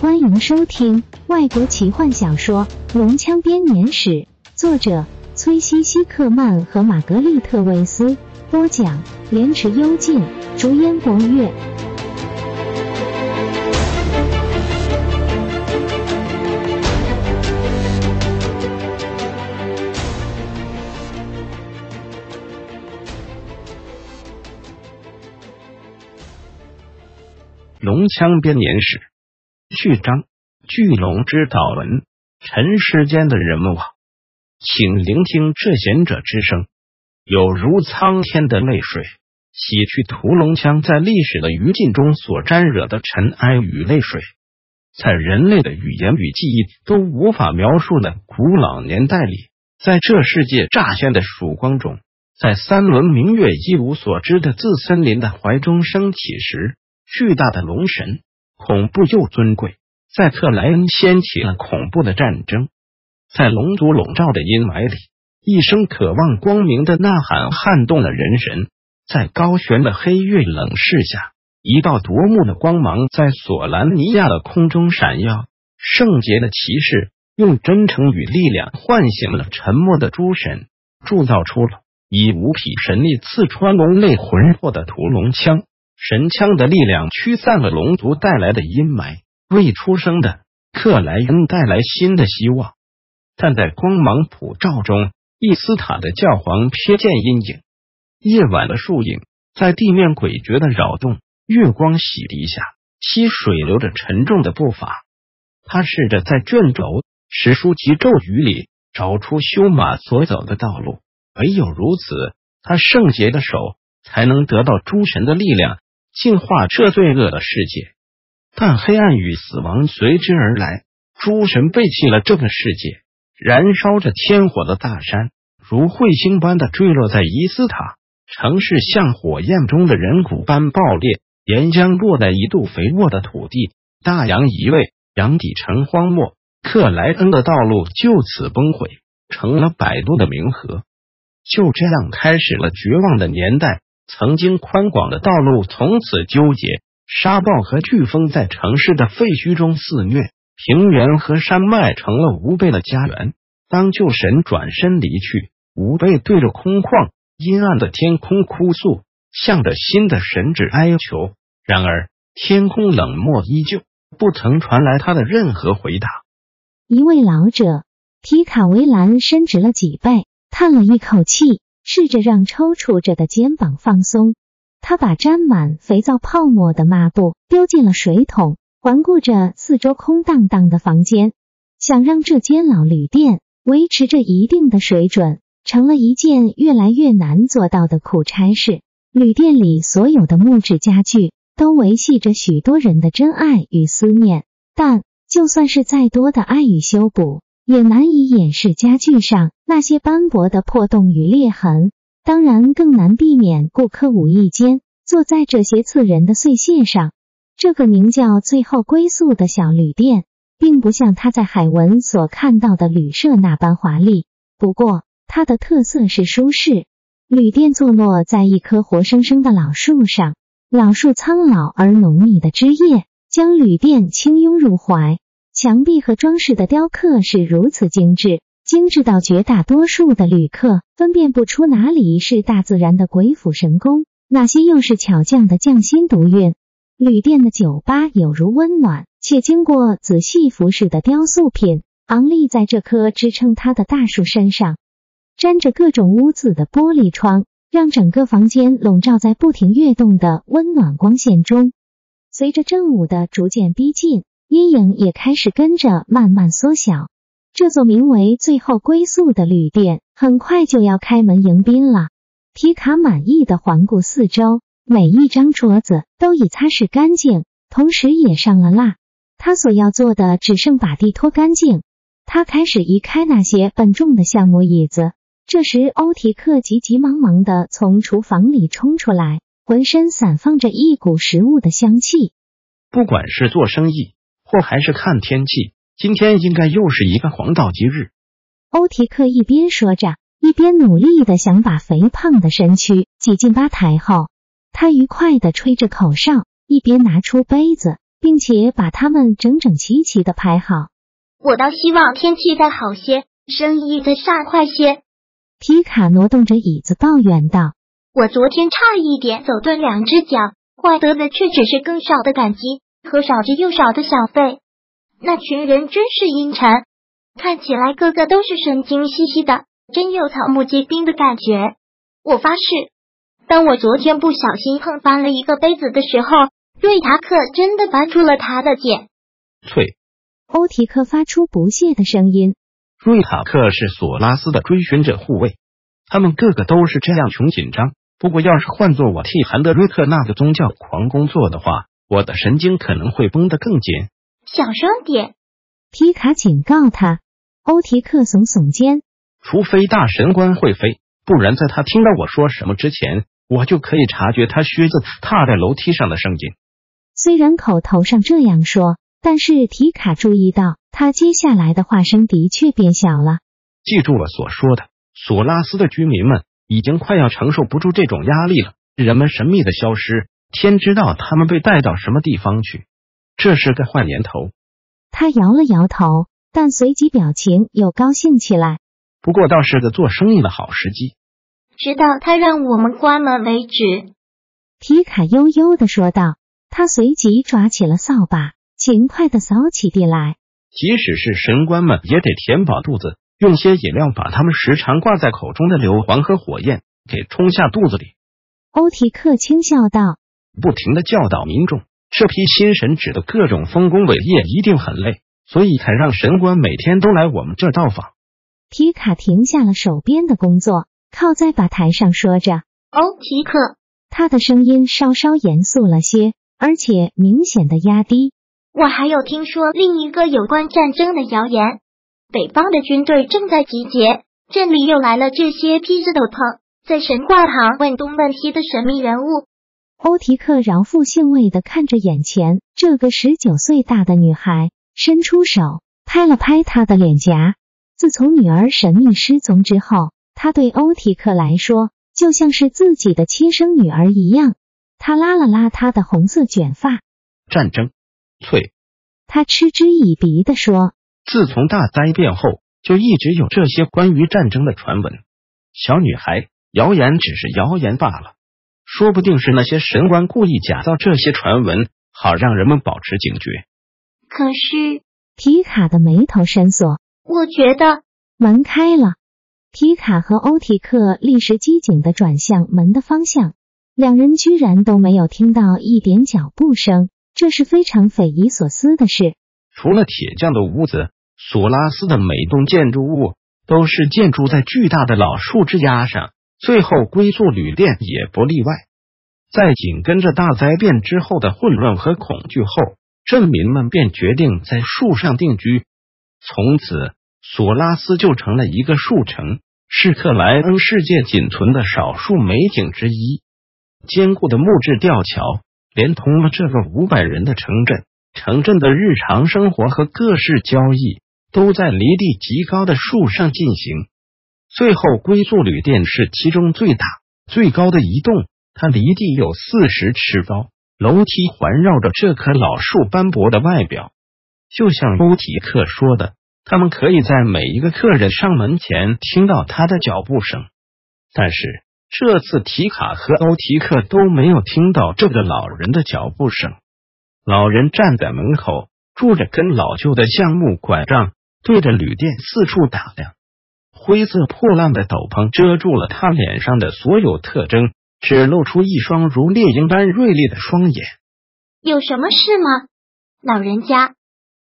欢迎收听外国奇幻小说《龙枪编年史》，作者崔西西克曼和玛格丽特维斯，播讲莲池幽静，竹烟国乐。龙枪编年史序章：巨龙之祷文。尘世间的人们啊，请聆听这贤者之声，有如苍天的泪水，洗去屠龙枪在历史的余烬中所沾惹的尘埃与泪水，在人类的语言与记忆都无法描述的古老年代里，在这世界乍现的曙光中，在三轮明月一无所知的自森林的怀中升起时。巨大的龙神，恐怖又尊贵，在特莱恩掀起了恐怖的战争。在龙族笼罩的阴霾里，一声渴望光明的呐喊撼动了人神。在高悬的黑月冷视下，一道夺目的光芒在索兰尼亚的空中闪耀。圣洁的骑士用真诚与力量唤醒了沉默的诸神，铸造出了以无匹神力刺穿龙类魂魄的屠龙枪。神枪的力量驱散了龙族带来的阴霾，为出生的克莱恩带来新的希望。但在光芒普照中，伊斯塔的教皇瞥见阴影。夜晚的树影在地面诡谲的扰动，月光洗涤下，溪水流着沉重的步伐。他试着在卷轴、史书及咒语里找出修马所走的道路，唯有如此，他圣洁的手才能得到诸神的力量。净化这罪恶的世界，但黑暗与死亡随之而来。诸神背弃了这个世界，燃烧着天火的大山如彗星般的坠落在伊斯塔城市，像火焰中的人骨般爆裂。岩浆落在一度肥沃的土地，大洋移位，洋底成荒漠。克莱恩的道路就此崩毁，成了摆渡的冥河。就这样开始了绝望的年代。曾经宽广的道路从此纠结，沙暴和飓风在城市的废墟中肆虐，平原和山脉成了吾辈的家园。当旧神转身离去，吾辈对着空旷阴暗的天空哭诉，向着新的神旨哀求。然而天空冷漠依旧，不曾传来他的任何回答。一位老者提卡维兰伸直了脊背，叹了一口气。试着让抽搐着的肩膀放松，他把沾满肥皂泡沫的抹布丢进了水桶，环顾着四周空荡荡的房间，想让这间老旅店维持着一定的水准，成了一件越来越难做到的苦差事。旅店里所有的木质家具都维系着许多人的真爱与思念，但就算是再多的爱与修补。也难以掩饰家具上那些斑驳的破洞与裂痕，当然更难避免顾客无意间坐在这些刺人的碎屑上。这个名叫“最后归宿”的小旅店，并不像他在海文所看到的旅社那般华丽，不过它的特色是舒适。旅店坐落在一棵活生生的老树上，老树苍老而浓密的枝叶将旅店轻拥入怀。墙壁和装饰的雕刻是如此精致，精致到绝大多数的旅客分辨不出哪里是大自然的鬼斧神工，哪些又是巧匠的匠心独运。旅店的酒吧有如温暖且经过仔细服饰的雕塑品，昂立在这棵支撑它的大树身上，沾着各种污渍的玻璃窗，让整个房间笼罩在不停跃动的温暖光线中。随着正午的逐渐逼近。阴影也开始跟着慢慢缩小。这座名为“最后归宿”的旅店很快就要开门迎宾了。提卡满意的环顾四周，每一张桌子都已擦拭干净，同时也上了蜡。他所要做的只剩把地拖干净。他开始移开那些笨重的橡木椅子。这时，欧提克急急忙忙的从厨房里冲出来，浑身散放着一股食物的香气。不管是做生意。或还是看天气，今天应该又是一个黄道吉日。欧提克一边说着，一边努力的想把肥胖的身躯挤进吧台后。他愉快的吹着口哨，一边拿出杯子，并且把它们整整齐齐的排好。我倒希望天气再好些，生意再上快些。皮卡挪动着椅子抱怨道：“我昨天差一点走断两只脚，换得的却只是更少的感激和少之又少的小费。那群人真是阴沉，看起来个个都是神经兮兮的，真有草木皆兵的感觉。我发誓，当我昨天不小心碰翻了一个杯子的时候，瑞塔克真的拔出了他的剑。”翠，欧提克发出不屑的声音。瑞塔克是索拉斯的追寻者护卫，他们个个都是这样穷紧张。不过，要是换做我替韩德瑞克那个宗教狂工作的话，我的神经可能会绷得更紧。小声点，皮卡警告他。欧提克耸耸肩，除非大神官会飞，不然在他听到我说什么之前，我就可以察觉他靴子踏在楼梯上的声音。虽然口头上这样说，但是提卡注意到。他接下来的话声的确变小了。记住了所说的，索拉斯的居民们已经快要承受不住这种压力了。人们神秘的消失，天知道他们被带到什么地方去。这是个坏年头。他摇了摇头，但随即表情又高兴起来。不过倒是个做生意的好时机。直到他让我们关门为止。皮卡悠悠的说道。他随即抓起了扫把，勤快的扫起地来。即使是神官们也得填饱肚子，用些饮料把他们时常挂在口中的硫磺和火焰给冲下肚子里。欧提克轻笑道：“不停的教导民众，这批新神指的各种丰功伟业一定很累，所以才让神官每天都来我们这到访。”皮卡停下了手边的工作，靠在吧台上说着：“哦，皮克。”他的声音稍稍严肃了些，而且明显的压低。我还有听说另一个有关战争的谣言，北方的军队正在集结，镇里又来了这些披着斗篷在神话堂问东问西的神秘人物。欧提克饶富兴味的看着眼前这个十九岁大的女孩，伸出手拍了拍她的脸颊。自从女儿神秘失踪之后，她对欧提克来说就像是自己的亲生女儿一样。他拉了拉她的红色卷发，战争。翠，他嗤之以鼻的说：“自从大灾变后，就一直有这些关于战争的传闻。小女孩，谣言只是谣言罢了，说不定是那些神官故意假造这些传闻，好让人们保持警觉。”可是，皮卡的眉头深锁。我觉得门开了，皮卡和欧提克立时机警的转向门的方向，两人居然都没有听到一点脚步声。这是非常匪夷所思的事。除了铁匠的屋子，索拉斯的每栋建筑物都是建筑在巨大的老树枝丫上。最后归宿旅店也不例外。在紧跟着大灾变之后的混乱和恐惧后，镇民们便决定在树上定居。从此，索拉斯就成了一个树城，是克莱恩世界仅存的少数美景之一。坚固的木质吊桥。连通了这个五百人的城镇，城镇的日常生活和各式交易都在离地极高的树上进行。最后，归宿旅店是其中最大、最高的一栋，它离地有四十尺高，楼梯环绕着这棵老树斑驳的外表。就像欧提克说的，他们可以在每一个客人上门前听到他的脚步声，但是。这次提卡和欧提克都没有听到这个老人的脚步声。老人站在门口，拄着根老旧的橡木拐杖，对着旅店四处打量。灰色破烂的斗篷遮住了他脸上的所有特征，只露出一双如猎鹰般锐利的双眼。有什么事吗，老人家？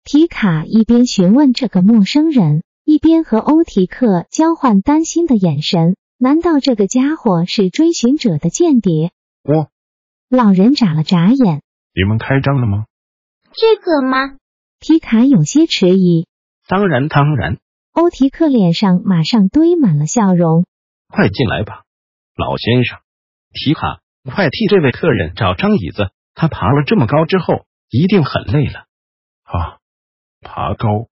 皮卡一边询问这个陌生人，一边和欧提克交换担心的眼神。难道这个家伙是追寻者的间谍？我老人眨了眨眼。你们开张了吗？这个吗？皮卡有些迟疑。当然，当然。欧提克脸上马上堆满了笑容。快进来吧，老先生。提卡，快替这位客人找张椅子。他爬了这么高之后，一定很累了。啊，爬高。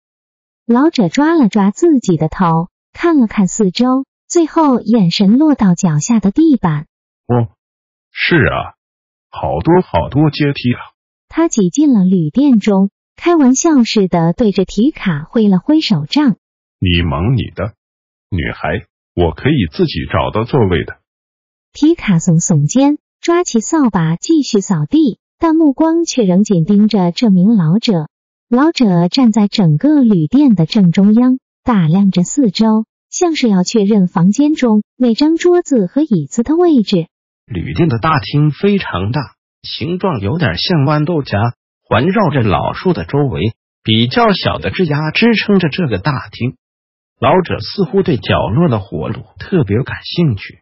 老者抓了抓自己的头，看了看四周。最后，眼神落到脚下的地板。哦，是啊，好多好多阶梯啊！他挤进了旅店中，开玩笑似的对着提卡挥了挥手杖。你忙你的，女孩，我可以自己找到座位的。皮卡耸耸肩，抓起扫把继续扫地，但目光却仍紧盯着这名老者。老者站在整个旅店的正中央，打量着四周，像是要确认房间中每张桌子和椅子的位置。旅店的大厅非常大，形状有点像豌豆荚，环绕着老树的周围，比较小的枝桠支撑着这个大厅。老者似乎对角落的火炉特别感兴趣。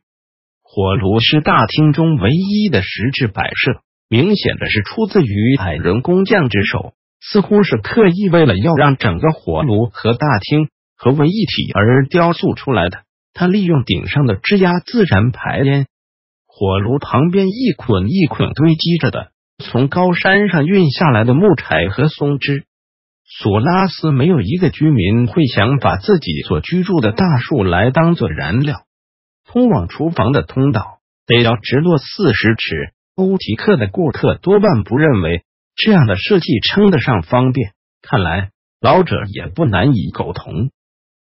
火炉是大厅中唯一的实质摆设，明显的是出自于矮人工匠之手，似乎是刻意为了要让整个火炉和大厅合为一体而雕塑出来的。他利用顶上的枝桠自然排烟。火炉旁边一捆一捆堆积着的从高山上运下来的木柴和松枝。索拉斯没有一个居民会想把自己所居住的大树来当做燃料。通往厨房的通道得要直落四十尺。欧提克的顾客多半不认为这样的设计称得上方便。看来老者也不难以苟同。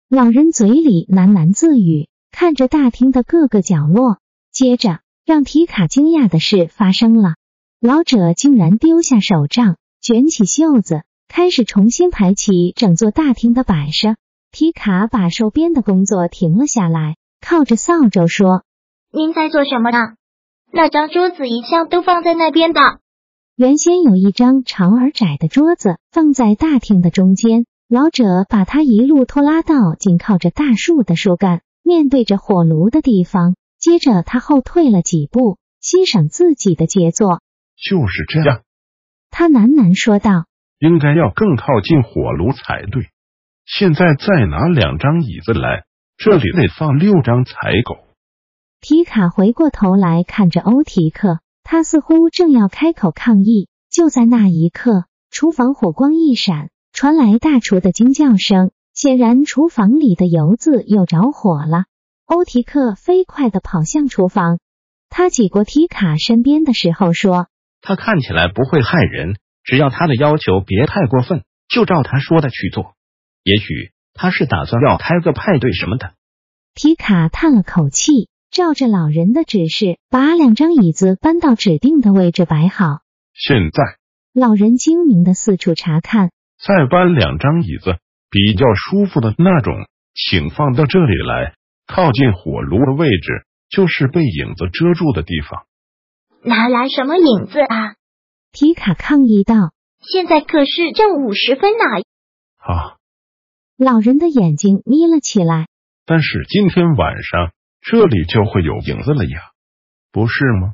老人嘴里喃喃自语，看着大厅的各个角落。接着，让提卡惊讶的事发生了：老者竟然丢下手杖，卷起袖子，开始重新排起整座大厅的摆设。皮卡把手边的工作停了下来。靠着扫帚说：“您在做什么呢？那张桌子一向都放在那边的。原先有一张长而窄的桌子放在大厅的中间，老者把它一路拖拉到紧靠着大树的树干，面对着火炉的地方。接着他后退了几步，欣赏自己的杰作。就是这样，他喃喃说道：“应该要更靠近火炉才对。现在再拿两张椅子来。”这里得放六张彩狗。提卡回过头来看着欧提克，他似乎正要开口抗议。就在那一刻，厨房火光一闪，传来大厨的惊叫声。显然，厨房里的油渍又着火了。欧提克飞快的跑向厨房，他挤过提卡身边的时候说：“他看起来不会害人，只要他的要求别太过分，就照他说的去做。也许。”他是打算要开个派对什么的。皮卡叹了口气，照着老人的指示，把两张椅子搬到指定的位置摆好。现在，老人精明的四处查看，再搬两张椅子，比较舒服的那种，请放到这里来，靠近火炉的位置，就是被影子遮住的地方。拿来什么影子啊？皮卡抗议道：“现在可是正午时分呢。”啊。老人的眼睛眯了起来。但是今天晚上这里就会有影子了呀，不是吗？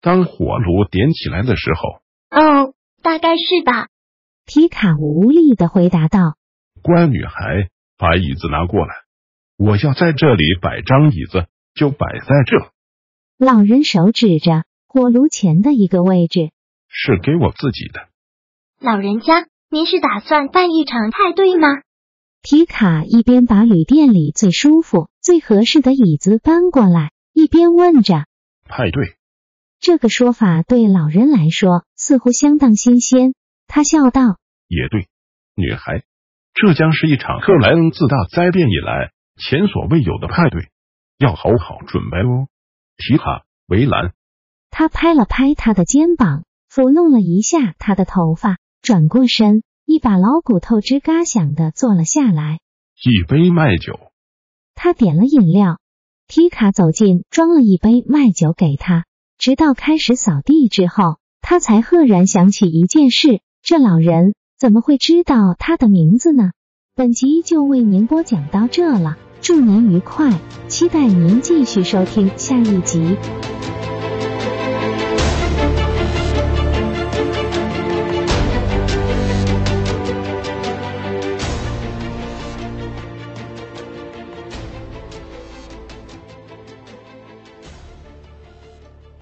当火炉点起来的时候。哦，大概是吧。皮卡无力的回答道。乖女孩，把椅子拿过来。我要在这里摆张椅子，就摆在这。老人手指着火炉前的一个位置。是给我自己的。老人家，您是打算办一场派对吗？皮卡一边把旅店里最舒服、最合适的椅子搬过来，一边问着：“派对？”这个说法对老人来说似乎相当新鲜。他笑道：“也对，女孩，这将是一场克莱恩自大灾变以来前所未有的派对，要好好准备哦。”皮卡，围栏。他拍了拍他的肩膀，抚弄了一下他的头发，转过身。一把老骨头吱嘎响的坐了下来。一杯麦酒。他点了饮料。提卡走近，装了一杯麦酒给他。直到开始扫地之后，他才赫然想起一件事：这老人怎么会知道他的名字呢？本集就为您播讲到这了，祝您愉快，期待您继续收听下一集。